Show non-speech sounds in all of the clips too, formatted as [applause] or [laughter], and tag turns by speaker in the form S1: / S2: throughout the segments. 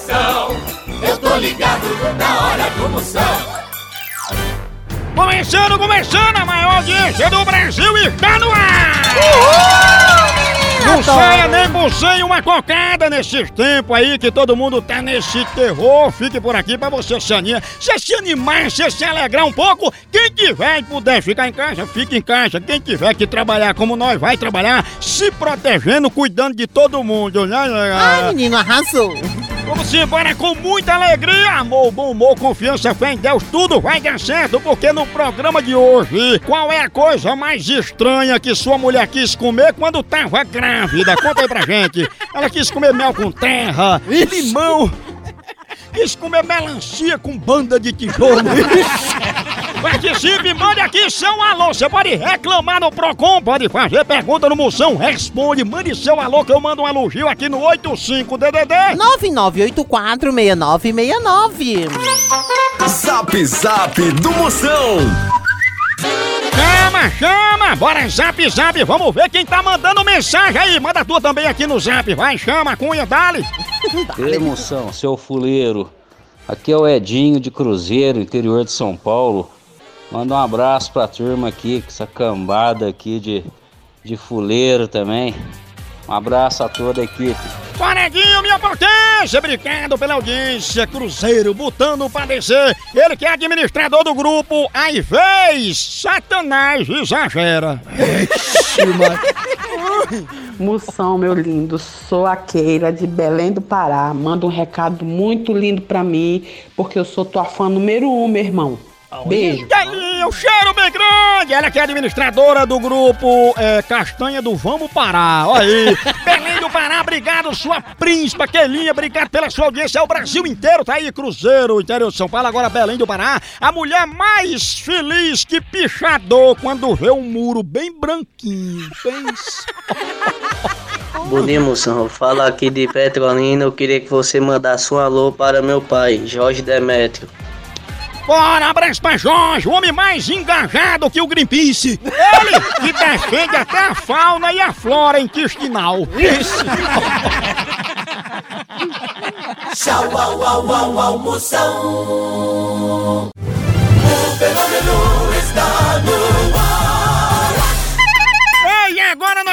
S1: coração. Eu tô ligado na hora do Moção.
S2: Começando, começando, a maior audiência do Brasil está no ar! Não saia nem bucem uma cocada nesses tempos aí que todo mundo tá nesse terror. Fique por aqui pra você se animar, você se animar, você se alegrar um pouco. Quem tiver e puder ficar em casa, fique em casa. Quem tiver que trabalhar como nós, vai trabalhar, se protegendo, cuidando de todo mundo. né?
S3: Ai, menino, arrasou.
S2: Vamos embora com muita alegria, amor, bom humor, confiança, fé em Deus, tudo vai dar certo, porque no programa de hoje, qual é a coisa mais estranha que sua mulher quis comer quando tava grávida? Conta aí pra gente. Ela quis comer mel com terra, limão, quis comer melancia com banda de tijolo. [laughs] Participe, mande aqui seu alô. Você pode reclamar no Procon, pode fazer pergunta no Moção, responde, mande seu alô que eu mando um elogio aqui no 85DDD.
S3: 99846969.
S4: Zap Zap do Moção.
S2: Chama, chama! Bora zap, zap! Vamos ver quem tá mandando mensagem aí! Manda tua também aqui no zap! Vai, chama, cunha, dale! [laughs]
S5: Ei, moção, seu fuleiro. Aqui é o Edinho de Cruzeiro, interior de São Paulo. Manda um abraço pra turma aqui, com essa cambada aqui de, de fuleiro também. Um abraço a toda a equipe.
S2: Paredinho, minha potência! Obrigado pela audiência! Cruzeiro, botando pra descer! Ele que é administrador do grupo, aí vez! Satanás exagera! [laughs]
S6: Moção, meu lindo, sou a Keila de Belém do Pará. Manda um recado muito lindo pra mim, porque eu sou tua fã número um, meu irmão. Beijo.
S2: Galinha, o cheiro bem grande! Ela que é administradora do grupo é, Castanha do Vamos Parar. Olha aí. [laughs] Belém do Pará, obrigado, sua príncipa, Kelinha, obrigado pela sua audiência. É o Brasil inteiro, tá aí, Cruzeiro, interior de São Paulo, agora Belém do Pará. A mulher mais feliz que pichador quando vê um muro bem branquinho. Pensa.
S7: Bom dia, moção. Fala aqui de Petrolina. Eu queria que você mandasse um alô para meu pai, Jorge Demétrio.
S2: Bora, abraço pra Jorge, o homem mais engajado que o Greenpeace. Ele que defende até a fauna e a flora intestinal. Isso.
S1: Tchau, au, au, au, au, Moção. O fenômeno está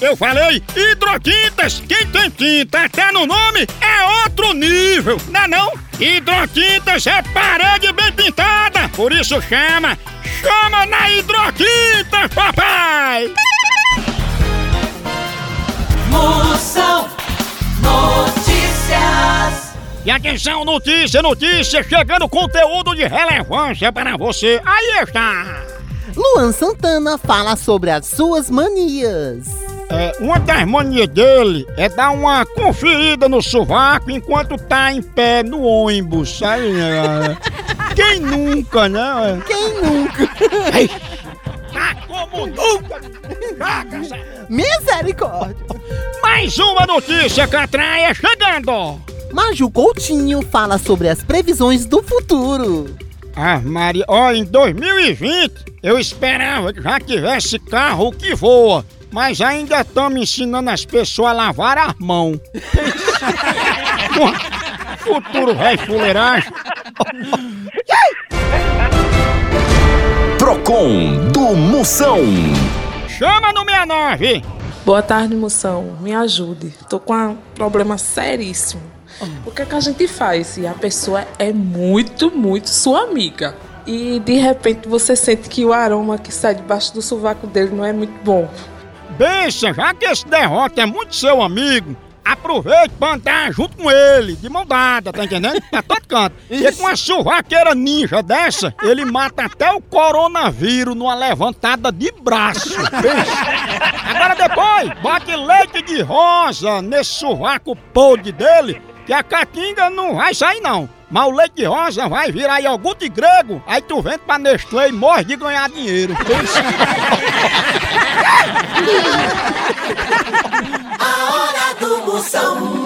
S2: Eu falei hidrotintas, quem tem tinta até no nome é outro nível, não é não? Hidrotintas é parede bem pintada, por isso chama, chama na hidrotintas, papai!
S1: Moção Notícias.
S2: E atenção, notícia, notícia, chegando conteúdo de relevância para você. Aí está!
S3: Luan Santana fala sobre as suas manias.
S2: É, uma das manias dele é dar uma conferida no sovaco enquanto tá em pé no ônibus. Aí, é, quem nunca, né?
S3: Quem nunca?
S2: Tá como nunca!
S3: Misericórdia.
S2: Mais uma notícia, Catraia, chegando!
S3: Maju Coutinho fala sobre as previsões do futuro.
S8: Ah, Maria, ó, em 2020 eu esperava que já tivesse carro que voa, mas ainda estamos ensinando as pessoas a lavar as mãos. [laughs] Futuro vai fuleiragem.
S4: Procon do Moção.
S8: Chama no 69.
S9: Boa tarde, moção. Me ajude. Tô com um problema seríssimo. O que, é que a gente faz se a pessoa é muito, muito sua amiga? E de repente você sente que o aroma que sai debaixo do sovaco dele não é muito bom.
S8: Bença, já que esse derrota é muito seu amigo, aproveite pra andar junto com ele, de mão dada, tá entendendo? Pra todo canto. [laughs] E com uma churraqueira ninja dessa, ele mata até o coronavírus numa levantada de braço. Agora depois, bote leite de rosa nesse sovaco podre dele, que a catinga não vai sair não. Mas o leite de rosa vai virar iogurte grego, aí tu vende pra Nestlé e morre de ganhar dinheiro. [laughs]
S1: A hora do Moção.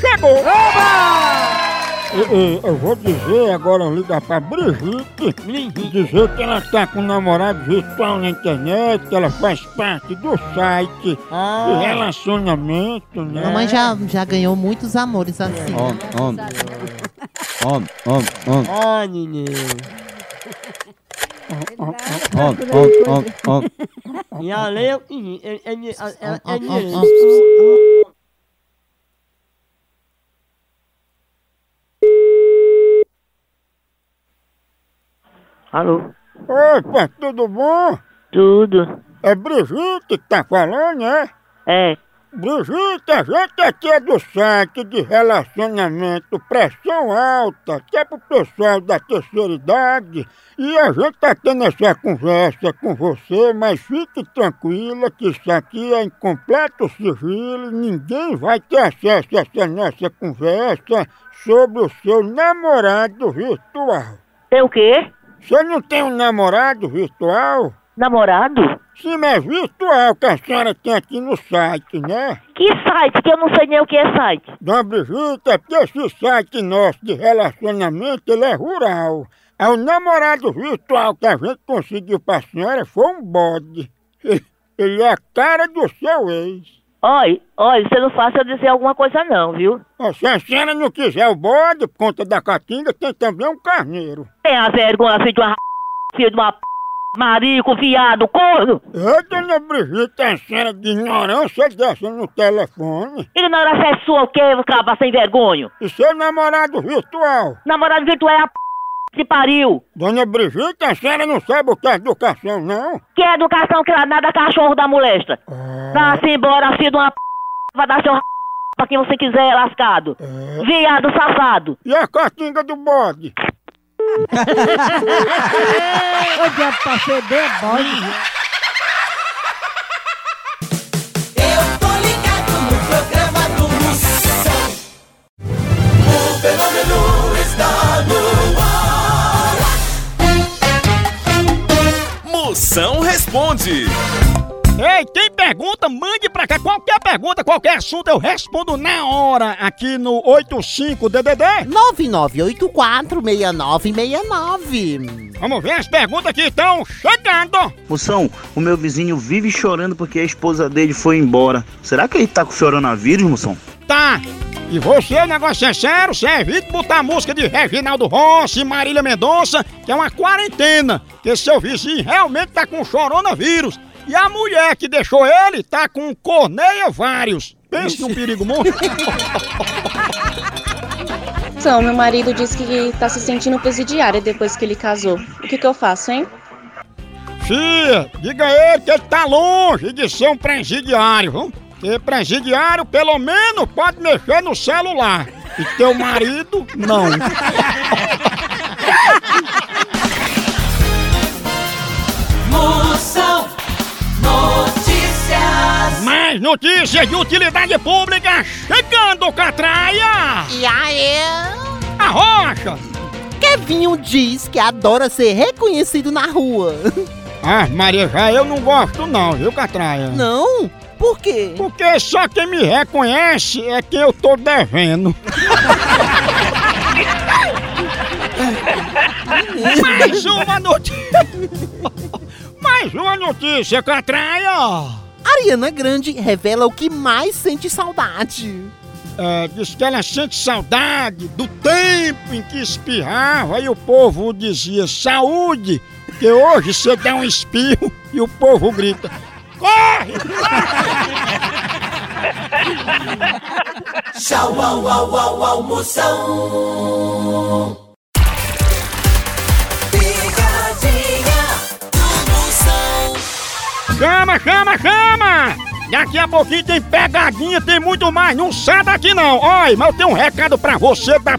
S8: chegou! Eu, eu vou dizer agora, ligar pra Brigitte, dizer que ela tá com um namorado virtual na internet, que ela faz parte do site de relacionamento, né?
S3: Mamãe já, já ganhou muitos amores assim.
S10: Homem, homem. Homem, homem, homem.
S11: Ai, neném.
S10: Homem, homem, homem, homem.
S11: E a lei é o seguinte, ele, ele, ela- ela-
S3: Ó, ó,
S11: ele- Alô?
S8: Opa, tudo bom?
S11: Tudo.
S8: É Brigitte que tá falando, né?
S11: É.
S8: Brigitte, a gente aqui é do site de relacionamento Pressão Alta, que é pro pessoal da terceira idade. E a gente tá tendo essa conversa com você, mas fique tranquila que isso aqui é em completo sigilo, ninguém vai ter acesso a essa nossa conversa sobre o seu namorado virtual.
S11: Tem o quê?
S8: Você não tem um namorado virtual?
S11: Namorado?
S8: Sim, mas virtual que a senhora tem aqui no site, né?
S11: Que site? Que eu não sei nem o que é site.
S8: Dona Brigitte, é porque esse site nosso de relacionamento, ele é rural. É o namorado virtual que a gente conseguiu pra senhora foi um bode. [laughs] Ele é a cara do seu ex.
S11: Olha, olha, você não faça eu dizer alguma coisa não, viu?
S8: Ó, Se a senhora não quiser o bode, por conta da catinga, tem também um carneiro.
S11: Tem a vergonha, filho de uma filho de uma p... marico, viado, corno.
S8: Ô, dona Brigitte, a senhora de ignorância dessa no telefone.
S11: Ignorância é sua o quê, caba sem vergonha?
S8: E seu namorado virtual?
S11: Namorado virtual é a p... que pariu.
S8: Dona Brigitte, a senhora não sabe o que é educação, não?
S11: Que educação que ela nada cachorro da molesta. Vá-se embora, filho de uma p... vai dar seu r... pra quem você quiser, lascado. Viado safado.
S8: E a catinga do bode?
S12: Ô, diabo, pra feder, bode.
S4: Responde.
S8: Ei, tem pergunta? Mande pra cá. Qualquer pergunta, qualquer assunto, eu respondo na hora aqui no 85DDD.
S3: 99846969.
S8: Vamos ver as perguntas que estão chegando.
S13: Moção, o meu vizinho vive chorando porque a esposa dele foi embora. Será que ele tá com coronavírus, moção?
S8: Tá. E você, o negócio é sério, você evita botar música de Reginaldo Rossi, Marília Mendonça, que é uma quarentena. Que seu vizinho realmente tá com coronavírus. E a mulher que deixou ele tá com corneia vários. Pense num perigo muito.
S14: Então, [laughs] meu marido disse que tá se sentindo presidiária depois que ele casou. O que que eu faço, hein?
S8: Fia, diga a ele que ele tá longe de ser um presidiário, viu? Porque presidiário, pelo menos, pode mexer no celular. E teu marido, não. [laughs]
S1: Moção Notícias.
S8: Mais notícias de utilidade pública chegando, Catraia!
S3: E aí?
S8: A rocha!
S3: Kevinho diz que adora ser reconhecido na rua.
S8: Ah, Maria, já eu não gosto não, viu, Catraia?
S3: Não? Por quê?
S8: Porque só quem me reconhece é quem eu tô devendo. [laughs] Mais uma notícia! Mais uma notícia, Catraia!
S3: Ariana Grande revela o que mais sente saudade.
S8: É, diz que ela sente saudade do tempo em que espirrava e o povo dizia saúde, porque hoje você dá um espirro e o povo grita corre!
S1: Tchau, au, au, au, au, Moção. Picadinha do Moção.
S8: Chama, chama, chama! Daqui a pouquinho tem pegadinha, tem muito mais. Não sai daqui não. Olha, mas eu tenho um recado pra você da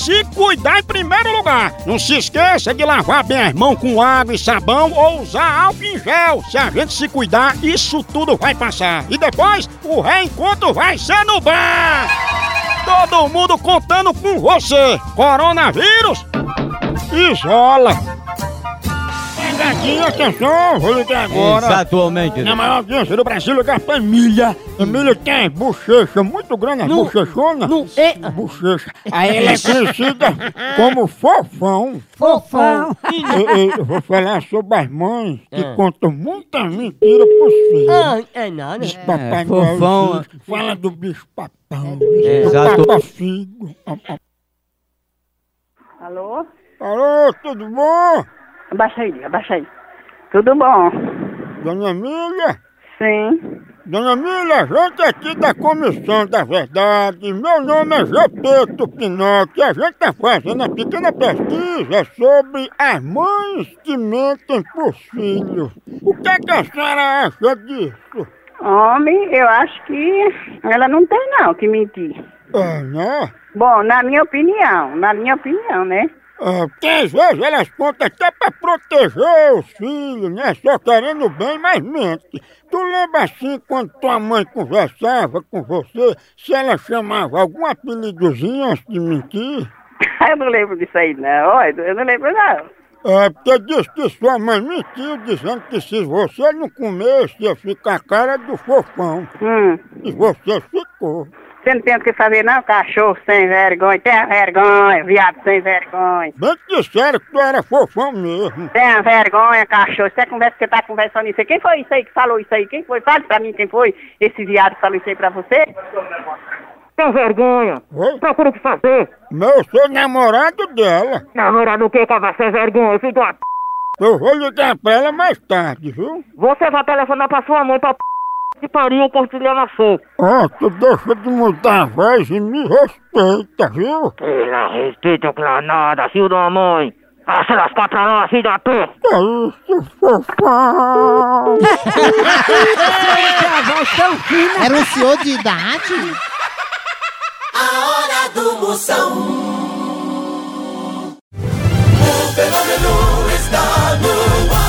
S8: se cuidar em primeiro lugar. Não se esqueça de lavar bem as mãos com água e sabão ou usar álcool em gel. Se a gente se cuidar, isso tudo vai passar. E depois, o reencontro vai ser no bar. Todo mundo contando com você. Coronavírus, isola. Atenção, vou ligar agora.
S10: Exatamente.
S8: Na maior audiência do Brasil, ligar pra Emília. Emília tem bochecha muito grande, as
S12: Não,
S8: bochechona.
S12: não, é-
S8: Bochecha. Aí ela é conhecida como fofão.
S12: Fofão.
S8: Eu, eu- vou falar sobre as mães que
S12: É.
S8: contam muita mentira pros filhos.
S12: Ah, é nada.
S8: Diz Papai
S10: É,
S8: Noel
S10: fofão.
S8: existe. Fala do bicho papão.
S10: É,
S8: do
S10: exato.
S8: papa figo.
S14: Alô?
S8: Alô, tudo bom?
S14: Abaixa aí, abaixa aí. Tudo bom?
S8: Dona Emília?
S14: Sim.
S8: Dona Emília, a gente aqui da Comissão da Verdade, meu nome é Gepeto Pinocchio, a gente está fazendo uma pequena pesquisa sobre as mães que mentem por filhos. O que, é que a senhora acha disso?
S14: Homem, eu acho que ela não tem não que mentir.
S8: É, né?
S14: Bom, na minha opinião, na minha opinião, né?
S8: É, porque às vezes elas contam até pra proteger os filhos, né? Só querendo bem, mas mente. Tu lembra assim quando tua mãe conversava com você, se ela chamava algum apelidozinho antes de mentir?
S14: Eu não lembro disso aí não, olha, eu não lembro não.
S8: É, porque disse que sua mãe mentiu dizendo que se você não comesse ia ficar a cara do fofão.
S14: Hum.
S8: E você ficou.
S14: Você não tem o que fazer não, cachorro sem vergonha, tenha vergonha, viado sem vergonha.
S8: Bem que disseram que tu era fofão mesmo.
S14: Tenha vergonha, cachorro. Você conversa que tá conversando isso aí. Quem foi isso aí que falou isso aí? Quem foi? Fale pra mim quem foi esse viado que falou isso aí pra você. Tem vergonha.
S8: Oi?
S14: Procura o que fazer.
S8: Mas eu sou namorado dela.
S14: Namorado o que, cabra sem vergonha, filho uma p...
S8: Eu vou ligar pra ela mais tarde, viu?
S14: Você vai telefonar pra sua mãe pra p... que pariu compartilhar na fogo.
S8: Ó, tu deixa de mudar a voz e me respeita, viu?
S14: Pela respeito pra nada, filho da mãe. Ah, se lascar pra lá, filho da p...
S8: Que isso, fofão?
S3: Era um senhor de idade?
S1: A hora do Moção. O fenômeno está no ar.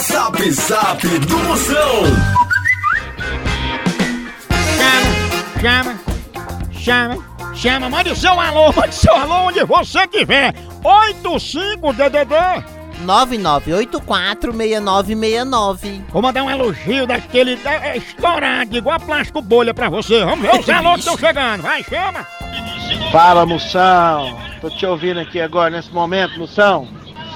S4: Zap Zap do Moção.
S8: Chama, chama, chama, mande seu alô, mande seu alô onde você estiver. 85DDD.
S3: 99846969.
S8: Vou mandar um elogio daquele é, é, estourado, igual a plástico bolha pra você. Vamos ver os alôs que estão chegando. Vai, chama.
S15: Fala, Moção. Tô te ouvindo aqui agora, nesse momento, Moção.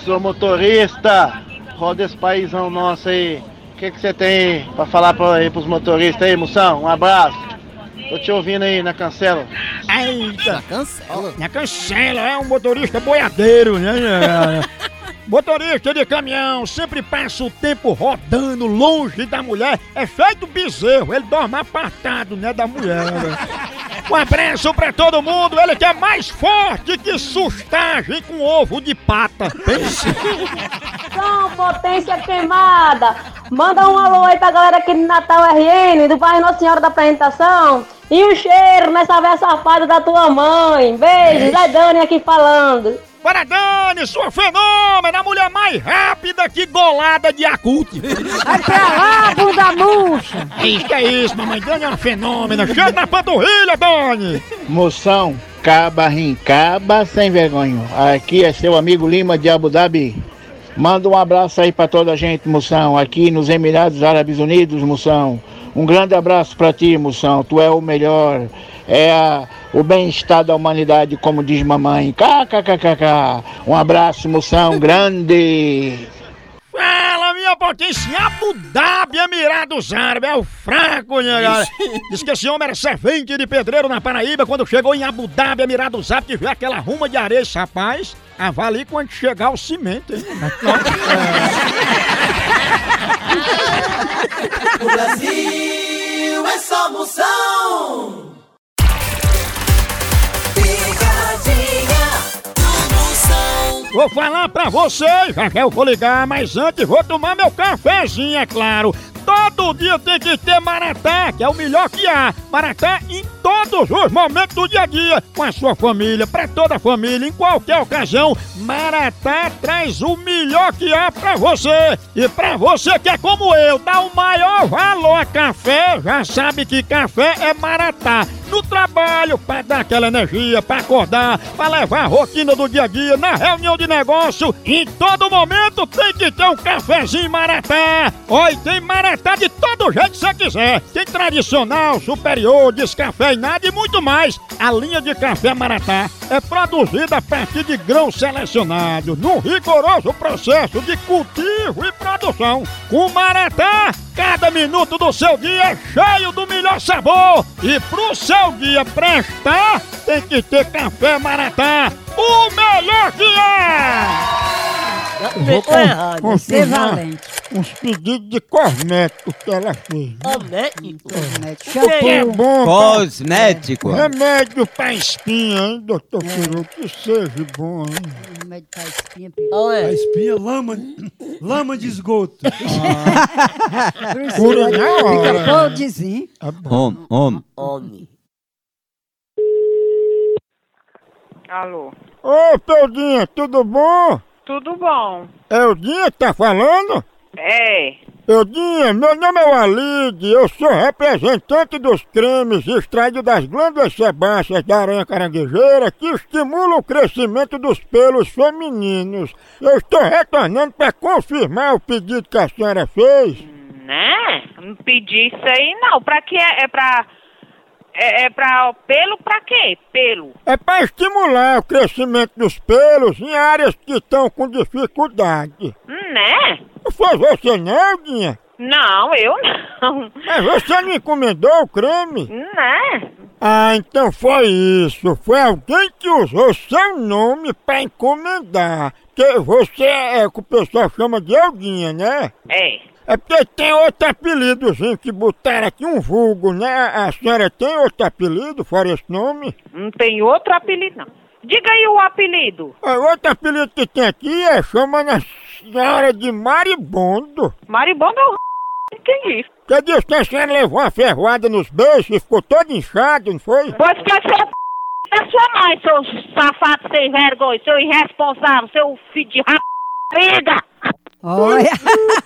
S13: Sou motorista, roda esse paizão nosso aí. O que que você tem pra falar pra, aí pros motoristas aí, moção? Um abraço. Tô te ouvindo aí na cancela.
S8: Eita! Na cancela? Na cancela, é um motorista boiadeiro, né? [laughs] Motorista de caminhão sempre passa o tempo rodando longe da mulher. É feito bezerro, ele dorme apartado, né, da mulher. né? [laughs] Um abraço pra todo mundo, ele que é mais forte que sustagem com ovo de pata. Pense.
S15: São Potência Queimada. Manda um alô aí pra galera aqui do Natal RN, do bairro Nossa Senhora da Apresentação. E um cheiro nessa véia safada da tua mãe. Beijo, Zé Dani aqui falando.
S8: Para Dani, sua fenômena, a mulher mais rápida que golada de acute.
S12: Vai pra lá, bunda murcha.
S8: É isso que é isso, mamãe Dani é uma fenômena. Chega na panturrilha, Dani.
S13: Moção, caba, rincaba, sem vergonha. Aqui é seu amigo Lima de Abu Dhabi. Manda um abraço aí pra toda a gente, Moção, aqui nos Emirados Árabes Unidos, Moção. Um grande abraço pra ti, Moção. Tu é o melhor. É a- o bem-estar da humanidade, como diz mamãe. KKKKK. Um abraço, Moção, grande.
S8: Fala, minha potência, Abu Dhabi, Emirados Árabes, é o fraco, né, galera? Diz que esse homem era servente de pedreiro na Paraíba, quando chegou em Abu Dhabi, Emirados Árabes, que viu aquela ruma de areia, esse rapaz, avalie quando chegar o cimento, hein? [laughs]
S1: O Brasil é só moção. Picadinha do moção.
S8: Vou falar pra vocês, já que eu vou ligar, mas antes vou tomar meu cafezinho, é claro. Todo dia tem que ter Maratá, que é o melhor que há. Maratá em todos os momentos do dia a dia, com a sua família, pra toda a família, em qualquer ocasião. Maratá traz o melhor que há pra você. E pra você que é como eu, dá o maior valor a café, já sabe que café é Maratá. No trabalho, pra dar aquela energia, pra acordar, pra levar a rotina do dia a dia, na reunião de negócio, em todo momento tem que ter um cafezinho Maratá. Oi, tem Maratá de todo jeito que você quiser. Tem tradicional, superior, descafeinado e muito mais. A linha de café Maratá é produzida a partir de grãos selecionados, num rigoroso processo de cultivo e produção. Com Maratá, cada minuto do seu dia é cheio do melhor sabor. E pro seu dia prestar, tem que ter café Maratá, o melhor que é!
S12: Ficou
S8: con-
S12: errado,
S8: confirmar. Uns pedidos de cosmético que ela fez.
S12: Cosmético.
S8: Que é bom.
S10: Cosmético.
S8: pra- Remédio pra espinha, hein, doutor Peru? Que seja bom, hein?
S12: Remédio pra espinha.
S16: A espinha, lama, lama de esgoto.
S8: Cura na hora.
S12: Fica podrezinho.
S10: Homem, homem.
S12: Homem.
S17: Alô,
S8: Ô, Peudinha, tudo bom?
S17: Tudo bom?
S8: É o Dinha que tá falando?
S17: É,
S8: Eudinha, meu nome é Walid, eu sou representante dos cremes extraídos das glândulas sebáceas da aranha caranguejeira que estimulam o crescimento dos pelos femininos. Eu estou retornando para confirmar o pedido que a senhora fez.
S17: né? Não pedi isso aí não. Pra que é? É pra. É, é pra pelo pra quê? Pelo.
S8: É para estimular o crescimento dos pelos em áreas que estão com dificuldade.
S17: Né?
S8: Não foi você não?
S17: Não, eu não.
S8: Mas você não encomendou o creme?
S17: Né?
S8: Ah, então foi isso. Foi alguém que usou seu nome pra encomendar. Que você é o que o pessoal chama de Eudinha, né?
S17: É.
S8: É porque tem outro apelidozinho que botaram aqui, um vulgo, né? A senhora tem outro apelido fora esse nome?
S17: Não tem outro apelido não. Diga aí o apelido.
S8: Ah, outro apelido que tem aqui é chamando a senhora de Maribondo.
S17: Maribondo é o entendi.
S8: Você disse que a senhora levou uma ferroada nos beijos e ficou todo inchado, não foi?
S17: Pois que ser é sua mãe, seu safado sem vergonha, seu irresponsável, seu filho de rapida.
S12: Olha. [laughs]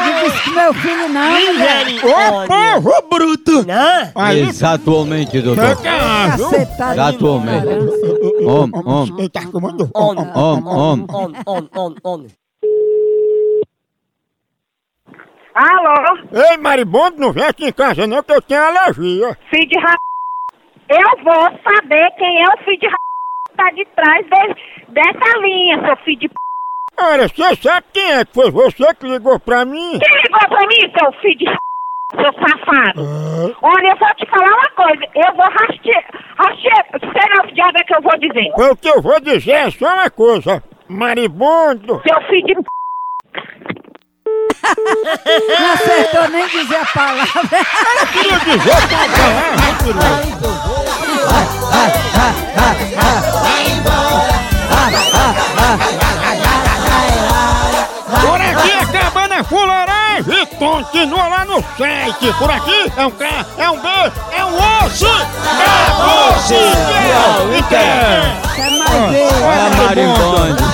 S12: Não disse que meu filho não, mulher.
S8: Ô, porro bruto!
S12: Não?
S8: Aí,
S10: Exatamente, doutor.
S12: Cacetado.
S10: Tá Exatamente. Homem, homem,
S8: ele tá comando.
S12: homem,
S10: homem, homem.
S12: homem, homem, homem.
S17: Alô?
S8: Ei, Maribondo, não vem aqui em casa não que eu tenho alergia.
S17: Filho de ra... Eu vou saber quem é o filho de ra... que tá de trás de... dessa linha, seu filho de.
S8: Olha, você sabe quem é? Que foi você que ligou pra mim?
S17: Quem ligou pra mim, seu filho de seu safado? Ah. Olha, eu vou te falar uma coisa. Eu vou rastear. Rastear. Será o diabo é que eu vou dizer?
S8: O que eu vou dizer é só uma coisa. maribondo.
S17: Seu filho de
S12: Não acertou nem dizer a palavra.
S8: Eu queria dizer a. Vai, vai, vai, vai, vai, vai, vai, vai, por aqui a Cabana Fuleiragem e continua lá no site. Por aqui é um K, é um B, é um osso. É osso. É
S12: mais
S8: B.
S10: É
S8: maribonde.